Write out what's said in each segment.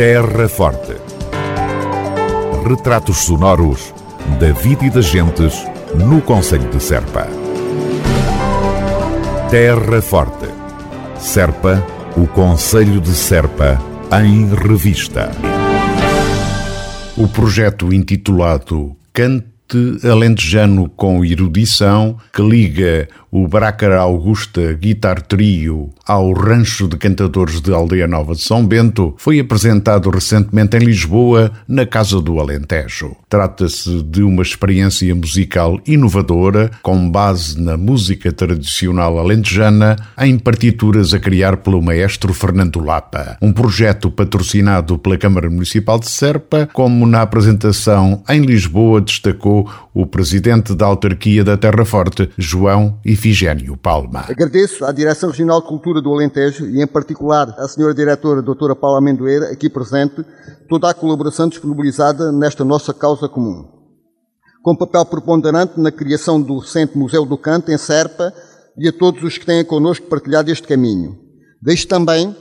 Terra Forte. Retratos sonoros da vida e das gentes no Conselho de Serpa. Terra Forte. Serpa, o Conselho de Serpa, em revista. O projeto intitulado Cante alentejano com erudição que liga o Brácara Augusta Guitar Trio ao Rancho de Cantadores de Aldeia Nova de São Bento foi apresentado recentemente em Lisboa, na Casa do Alentejo. Trata-se de uma experiência musical inovadora, com base na música tradicional alentejana, em partituras a criar pelo maestro Fernando Lapa. Um projeto patrocinado pela Câmara Municipal de Serpa, como na apresentação em Lisboa destacou o presidente da autarquia da Terra Forte, João e Ifigênio Palma. Agradeço à Direção Regional de Cultura do Alentejo e, em particular, à Senhora Diretora Doutora Paula Amendoeira, aqui presente, toda a colaboração disponibilizada nesta nossa causa comum. Com papel preponderante na criação do recente Museu do Canto, em Serpa, e a todos os que têm connosco partilhado este caminho. Deixo também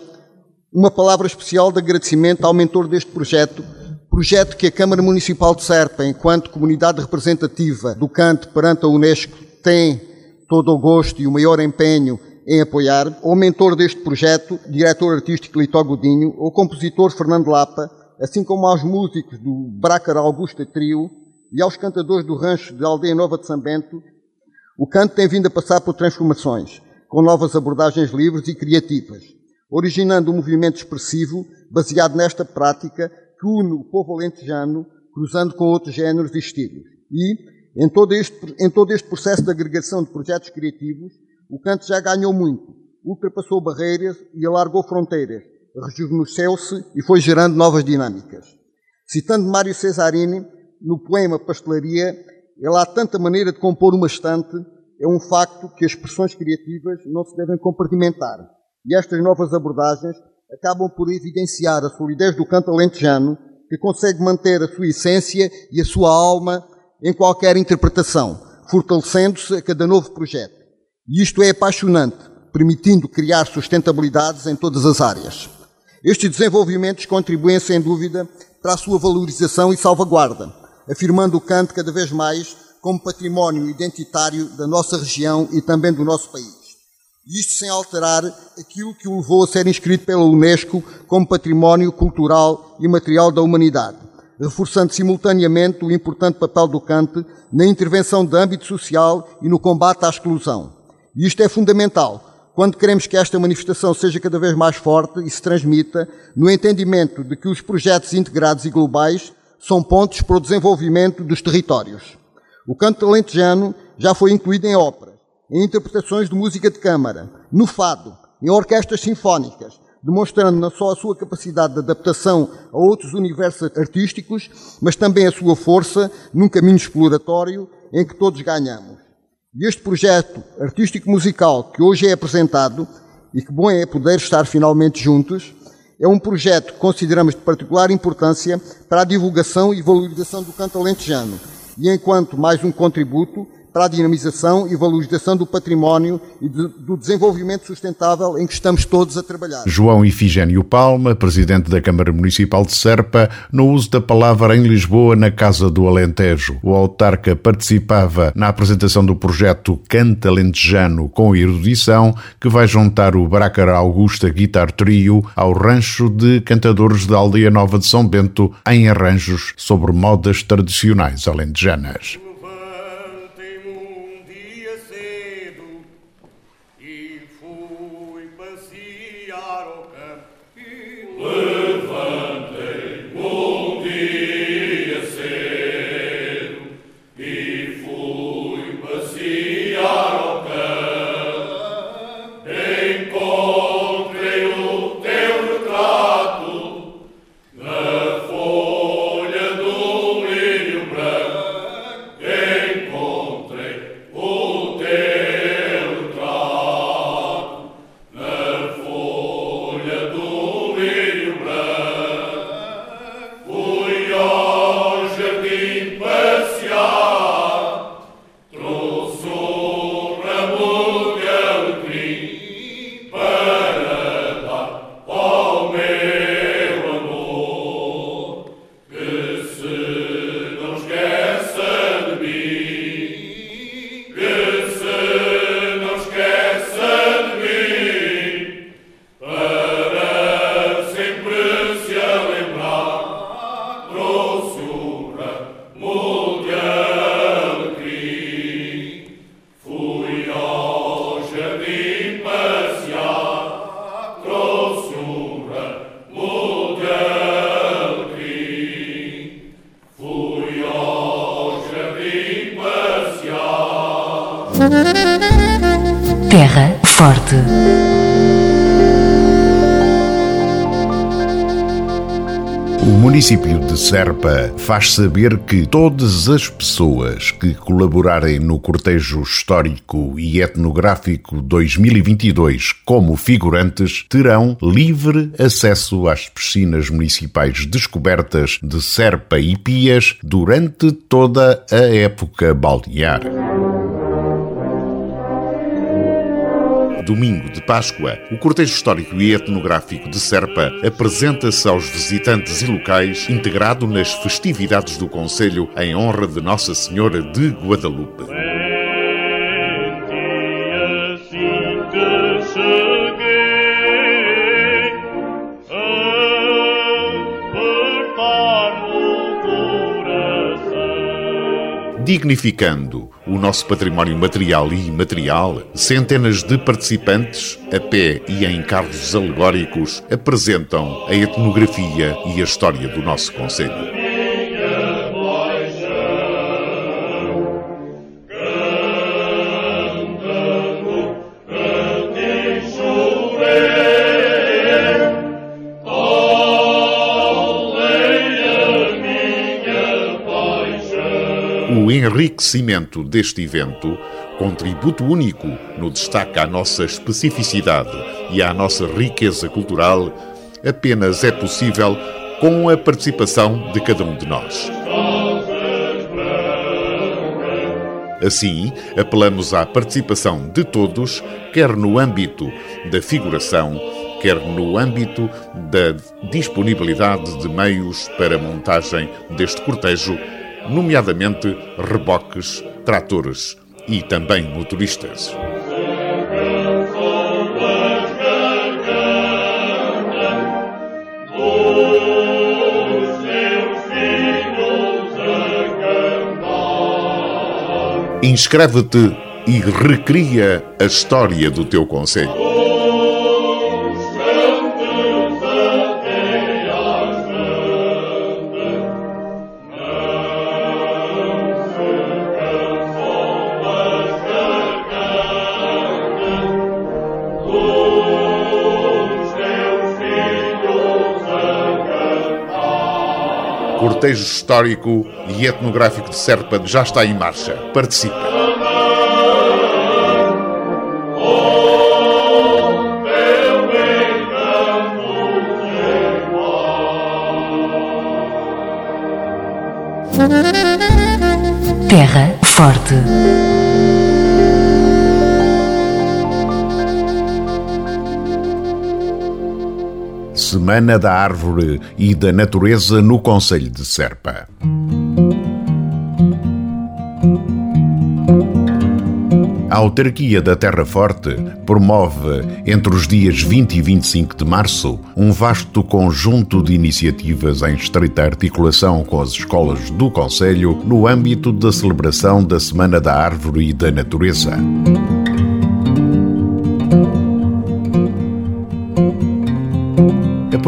uma palavra especial de agradecimento ao mentor deste projeto, projeto que a Câmara Municipal de Serpa, enquanto comunidade representativa do canto perante a Unesco, tem todo o gosto e o maior empenho em apoiar, ao mentor deste projeto, diretor artístico Litó Godinho, ao compositor Fernando Lapa, assim como aos músicos do Brácar Augusta Trio e aos cantadores do rancho de Aldeia Nova de São Bento, o canto tem vindo a passar por transformações, com novas abordagens livres e criativas, originando um movimento expressivo baseado nesta prática que une o povo alentejano, cruzando com outros géneros e estilos. E, em todo, este, em todo este processo de agregação de projetos criativos, o canto já ganhou muito, ultrapassou barreiras e alargou fronteiras, rejuvenesceu-se e foi gerando novas dinâmicas. Citando Mário Cesarini, no poema Pastelaria, ele há tanta maneira de compor uma estante, é um facto que as expressões criativas não se devem compartimentar. E estas novas abordagens acabam por evidenciar a solidez do canto alentejano, que consegue manter a sua essência e a sua alma em qualquer interpretação, fortalecendo-se a cada novo projeto. E isto é apaixonante, permitindo criar sustentabilidades em todas as áreas. Estes desenvolvimentos contribuem, sem dúvida, para a sua valorização e salvaguarda, afirmando o canto cada vez mais como património identitário da nossa região e também do nosso país. Isto sem alterar aquilo que o levou a ser inscrito pela Unesco como património cultural e material da humanidade reforçando simultaneamente o importante papel do cante na intervenção de âmbito social e no combate à exclusão. E isto é fundamental quando queremos que esta manifestação seja cada vez mais forte e se transmita no entendimento de que os projetos integrados e globais são pontos para o desenvolvimento dos territórios. O canto alentejano já foi incluído em óperas, em interpretações de música de câmara, no fado, em orquestras sinfónicas, demonstrando não só a sua capacidade de adaptação a outros universos artísticos, mas também a sua força num caminho exploratório em que todos ganhamos. E este projeto artístico-musical que hoje é apresentado, e que bom é poder estar finalmente juntos, é um projeto que consideramos de particular importância para a divulgação e valorização do canto alentejano, e enquanto mais um contributo para a dinamização e valorização do património e de, do desenvolvimento sustentável em que estamos todos a trabalhar. João Ifigênio Palma, presidente da Câmara Municipal de Serpa, no uso da palavra em Lisboa na Casa do Alentejo. O autarca participava na apresentação do projeto Canta Alentejano com erudição, que vai juntar o Brácara Augusta Guitar Trio ao rancho de cantadores da Aldeia Nova de São Bento em arranjos sobre modas tradicionais alentejanas. Município de Serpa faz saber que todas as pessoas que colaborarem no cortejo histórico e etnográfico 2022 como figurantes terão livre acesso às piscinas municipais descobertas de Serpa e Pias durante toda a época balnear. Domingo de Páscoa, o cortejo histórico e etnográfico de Serpa apresenta-se aos visitantes e locais integrado nas festividades do Conselho em honra de Nossa Senhora de Guadalupe. Dignificando o nosso património material e imaterial, centenas de participantes, a pé e em carros alegóricos, apresentam a etnografia e a história do nosso Conselho. O enriquecimento deste evento, contributo único no destaque à nossa especificidade e à nossa riqueza cultural, apenas é possível com a participação de cada um de nós. Assim, apelamos à participação de todos, quer no âmbito da figuração, quer no âmbito da disponibilidade de meios para a montagem deste cortejo nomeadamente reboques, tratores e também motoristas. Inscreve-te e recria a história do teu conselho. Cortejo histórico e etnográfico de Serpa já está em marcha. Participe! Terra Forte. Semana da Árvore e da Natureza no Conselho de Serpa. A autarquia da Terra Forte promove, entre os dias 20 e 25 de março, um vasto conjunto de iniciativas em estreita articulação com as escolas do Conselho no âmbito da celebração da Semana da Árvore e da Natureza.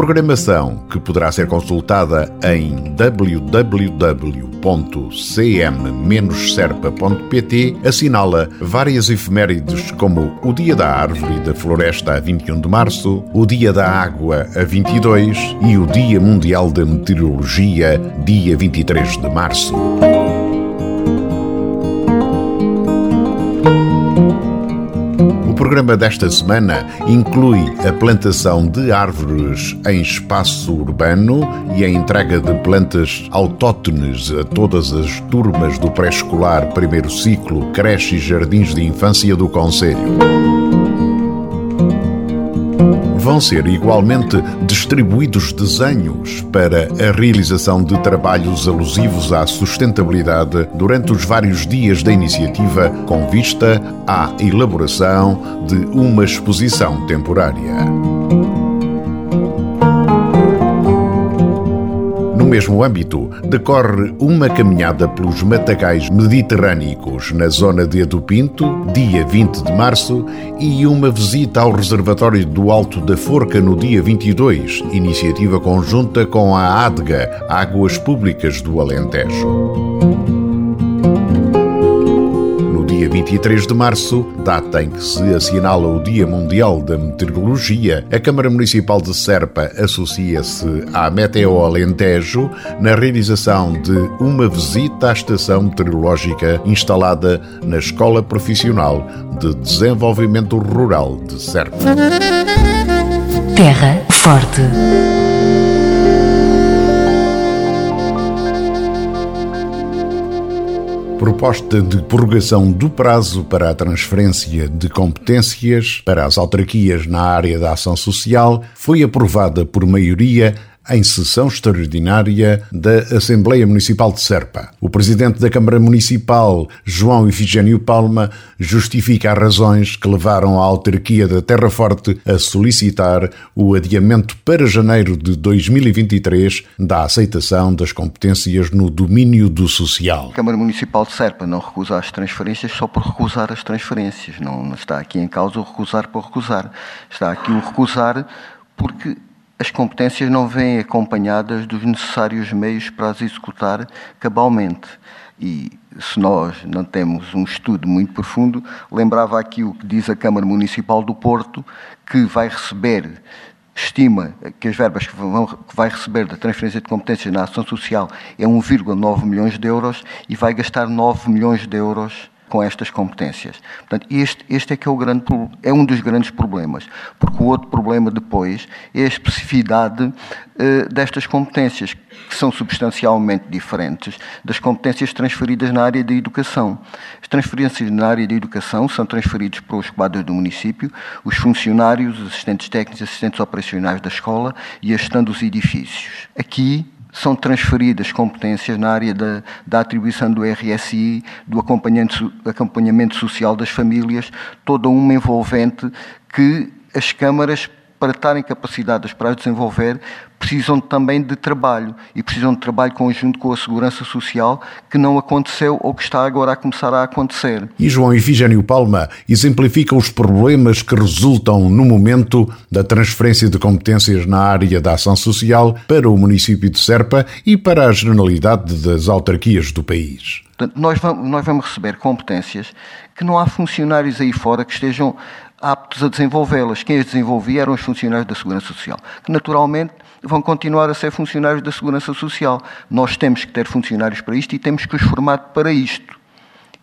Programação, que poderá ser consultada em www.cm-serpa.pt, assinala várias efemérides como o Dia da Árvore e da Floresta a 21 de março, o Dia da Água a 22 e o Dia Mundial da Meteorologia, dia 23 de março. Programa desta semana inclui a plantação de árvores em espaço urbano e a entrega de plantas autóctones a todas as turmas do pré-escolar primeiro ciclo, creche e jardins de infância do Conselho vão ser igualmente distribuídos desenhos para a realização de trabalhos alusivos à sustentabilidade durante os vários dias da iniciativa, com vista à elaboração de uma exposição temporária. Mesmo âmbito, decorre uma caminhada pelos matagais mediterrânicos na zona de Adupinto, dia 20 de março, e uma visita ao reservatório do Alto da Forca no dia 22, iniciativa conjunta com a ADGA, Águas Públicas do Alentejo. 23 de março, data em que se assinala o Dia Mundial da Meteorologia, a Câmara Municipal de Serpa associa-se à Meteo Alentejo na realização de uma visita à estação meteorológica instalada na Escola Profissional de Desenvolvimento Rural de Serpa. Terra Forte. Proposta de prorrogação do prazo para a transferência de competências para as autarquias na área da ação social foi aprovada por maioria em sessão extraordinária da Assembleia Municipal de Serpa. O presidente da Câmara Municipal, João Ifigênio Palma, justifica as razões que levaram a autarquia da Terra Forte a solicitar o adiamento para janeiro de 2023 da aceitação das competências no domínio do social. A Câmara Municipal de Serpa não recusa as transferências só por recusar as transferências. Não está aqui em causa o recusar por recusar. Está aqui o recusar porque as competências não vêm acompanhadas dos necessários meios para as executar cabalmente. E se nós não temos um estudo muito profundo, lembrava aqui o que diz a Câmara Municipal do Porto, que vai receber, estima que as verbas que, vão, que vai receber da transferência de competências na ação social é 1,9 milhões de euros e vai gastar 9 milhões de euros com estas competências. Portanto, este, este é que é, o grande, é um dos grandes problemas, porque o outro problema depois é a especificidade uh, destas competências, que são substancialmente diferentes das competências transferidas na área da educação. As transferências na área da educação são transferidas para os quadros do município, os funcionários, os assistentes técnicos, assistentes operacionais da escola e a gestão dos edifícios. Aqui são transferidas competências na área da, da atribuição do RSI, do acompanhamento, acompanhamento social das famílias, toda uma envolvente que as câmaras para estarem capacitadas para desenvolver, precisam também de trabalho e precisam de trabalho conjunto com a segurança social que não aconteceu ou que está agora a começar a acontecer. E João Ifigênio Palma exemplifica os problemas que resultam no momento da transferência de competências na área da ação social para o município de Serpa e para a generalidade das autarquias do país. Nós vamos, nós vamos receber competências que não há funcionários aí fora que estejam aptos a desenvolvê-las. Quem as desenvolvia eram os funcionários da Segurança Social, que naturalmente vão continuar a ser funcionários da Segurança Social. Nós temos que ter funcionários para isto e temos que os formar para isto.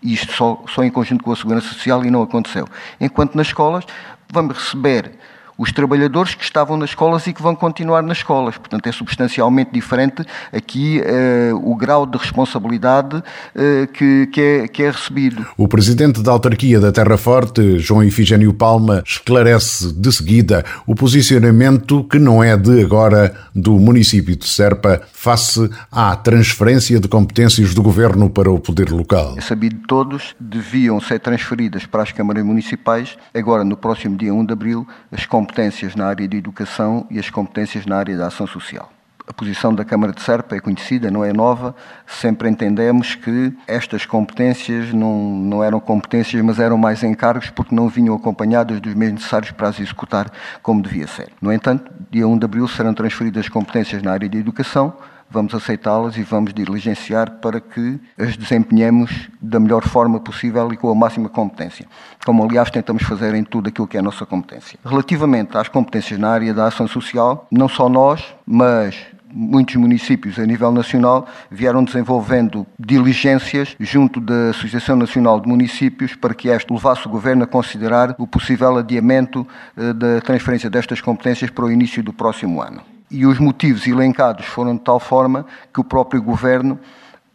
Isto só, só em conjunto com a Segurança Social e não aconteceu. Enquanto nas escolas vamos receber os trabalhadores que estavam nas escolas e que vão continuar nas escolas. Portanto, é substancialmente diferente aqui uh, o grau de responsabilidade uh, que, que, é, que é recebido. O presidente da autarquia da Terra Forte, João Ifigênio Palma, esclarece de seguida o posicionamento que não é de agora do município de Serpa face à transferência de competências do governo para o poder local. É sabido de todos, deviam ser transferidas para as câmaras municipais. Agora, no próximo dia 1 de abril, as competências competências na área de educação e as competências na área da ação social. A posição da Câmara de Serpa é conhecida, não é nova. Sempre entendemos que estas competências não, não eram competências, mas eram mais encargos porque não vinham acompanhadas dos meios necessários para as executar como devia ser. No entanto, dia 1 de abril serão transferidas competências na área de educação, vamos aceitá-las e vamos diligenciar para que as desempenhemos da melhor forma possível e com a máxima competência, como aliás tentamos fazer em tudo aquilo que é a nossa competência. Relativamente às competências na área da ação social, não só nós, mas muitos municípios a nível nacional vieram desenvolvendo diligências junto da Associação Nacional de Municípios para que este levasse o Governo a considerar o possível adiamento eh, da transferência destas competências para o início do próximo ano e os motivos elencados foram de tal forma que o próprio governo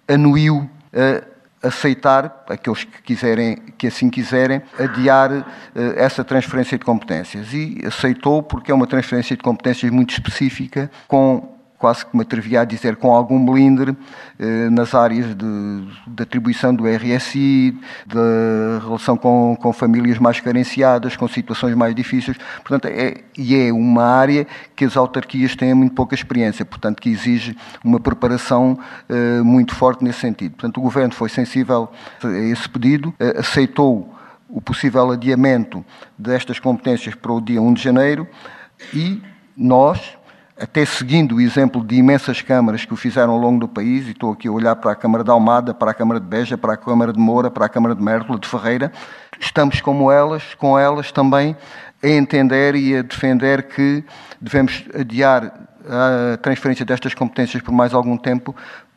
anuiu a aceitar, aqueles que, quiserem, que assim quiserem, adiar uh, essa transferência de competências. E aceitou porque é uma transferência de competências muito específica, com quase que me atrevia a dizer, com algum melindre eh, nas áreas de, de, atribuição do RSI, de relação com, com famílias mais carenciadas, com situações mais difíceis. Portanto, é, e é uma área que as autarquias têm muito pouca experiência, portanto, que exige uma preparação eh, muito forte nesse sentido. Portanto, o Governo foi sensível a esse pedido, eh, aceitou o possível adiamento destas competências para o dia 1 de janeiro e nós, até seguindo o exemplo de imensas câmaras que o fizeram ao longo do país, e estou aqui a olhar para a Câmara de Almada, para a Câmara de Beja, para a Câmara de Moura, para a Câmara de Mértola, de Ferreira, estamos como elas, com elas também, a entender e a defender que devemos adiar a transferência destas competências por mais algum tempo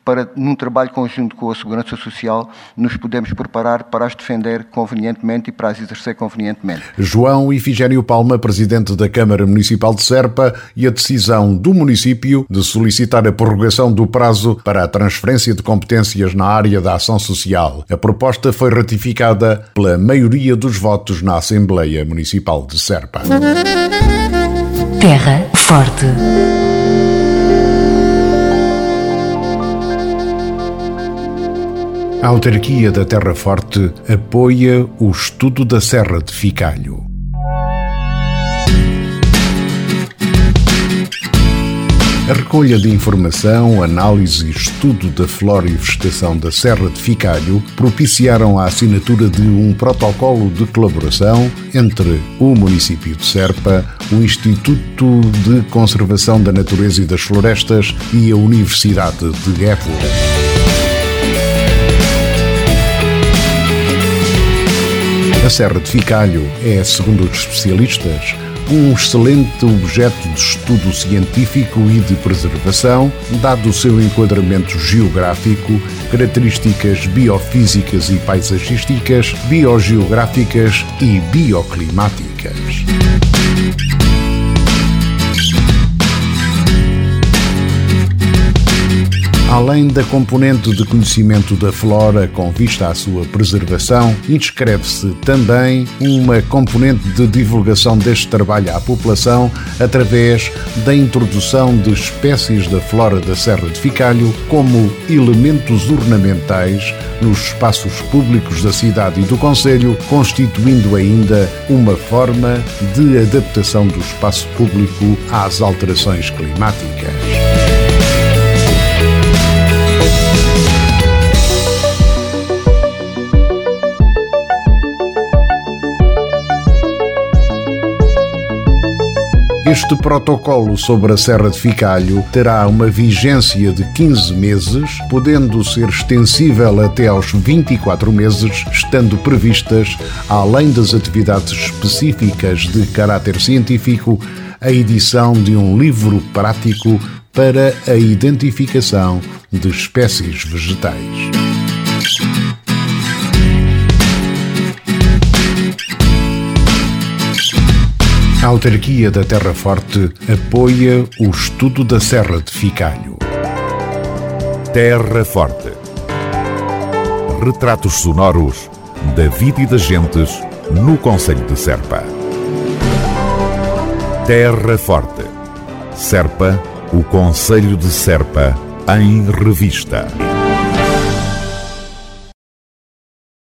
para, num trabalho conjunto com a Segurança Social, nos podemos preparar para as defender convenientemente e para as exercer convenientemente. João Ifigênio Palma, presidente da Câmara Municipal de Serpa, e a decisão do município de solicitar a prorrogação do prazo para a transferência de competências na área da ação social. A proposta foi ratificada pela maioria dos votos na Assembleia Municipal de Serpa. Terra Forte. A autarquia da Terra Forte apoia o estudo da Serra de Ficalho. A recolha de informação, análise e estudo da flora e vegetação da Serra de Ficalho propiciaram a assinatura de um protocolo de colaboração entre o município de Serpa, o Instituto de Conservação da Natureza e das Florestas e a Universidade de Évora. A Serra de Ficalho é, segundo os especialistas, um excelente objeto de estudo científico e de preservação, dado o seu enquadramento geográfico, características biofísicas e paisagísticas, biogeográficas e bioclimáticas. Além da componente de conhecimento da flora com vista à sua preservação, inscreve-se também uma componente de divulgação deste trabalho à população através da introdução de espécies da flora da Serra de Ficalho como elementos ornamentais nos espaços públicos da cidade e do Conselho, constituindo ainda uma forma de adaptação do espaço público às alterações climáticas. Este protocolo sobre a Serra de Ficalho terá uma vigência de 15 meses, podendo ser extensível até aos 24 meses, estando previstas, além das atividades específicas de caráter científico, a edição de um livro prático para a identificação de espécies vegetais. A autarquia da Terra Forte apoia o estudo da Serra de Ficalho. Terra Forte. Retratos sonoros da vida e das gentes no Conselho de Serpa. Terra Forte. Serpa, o Conselho de Serpa, em revista.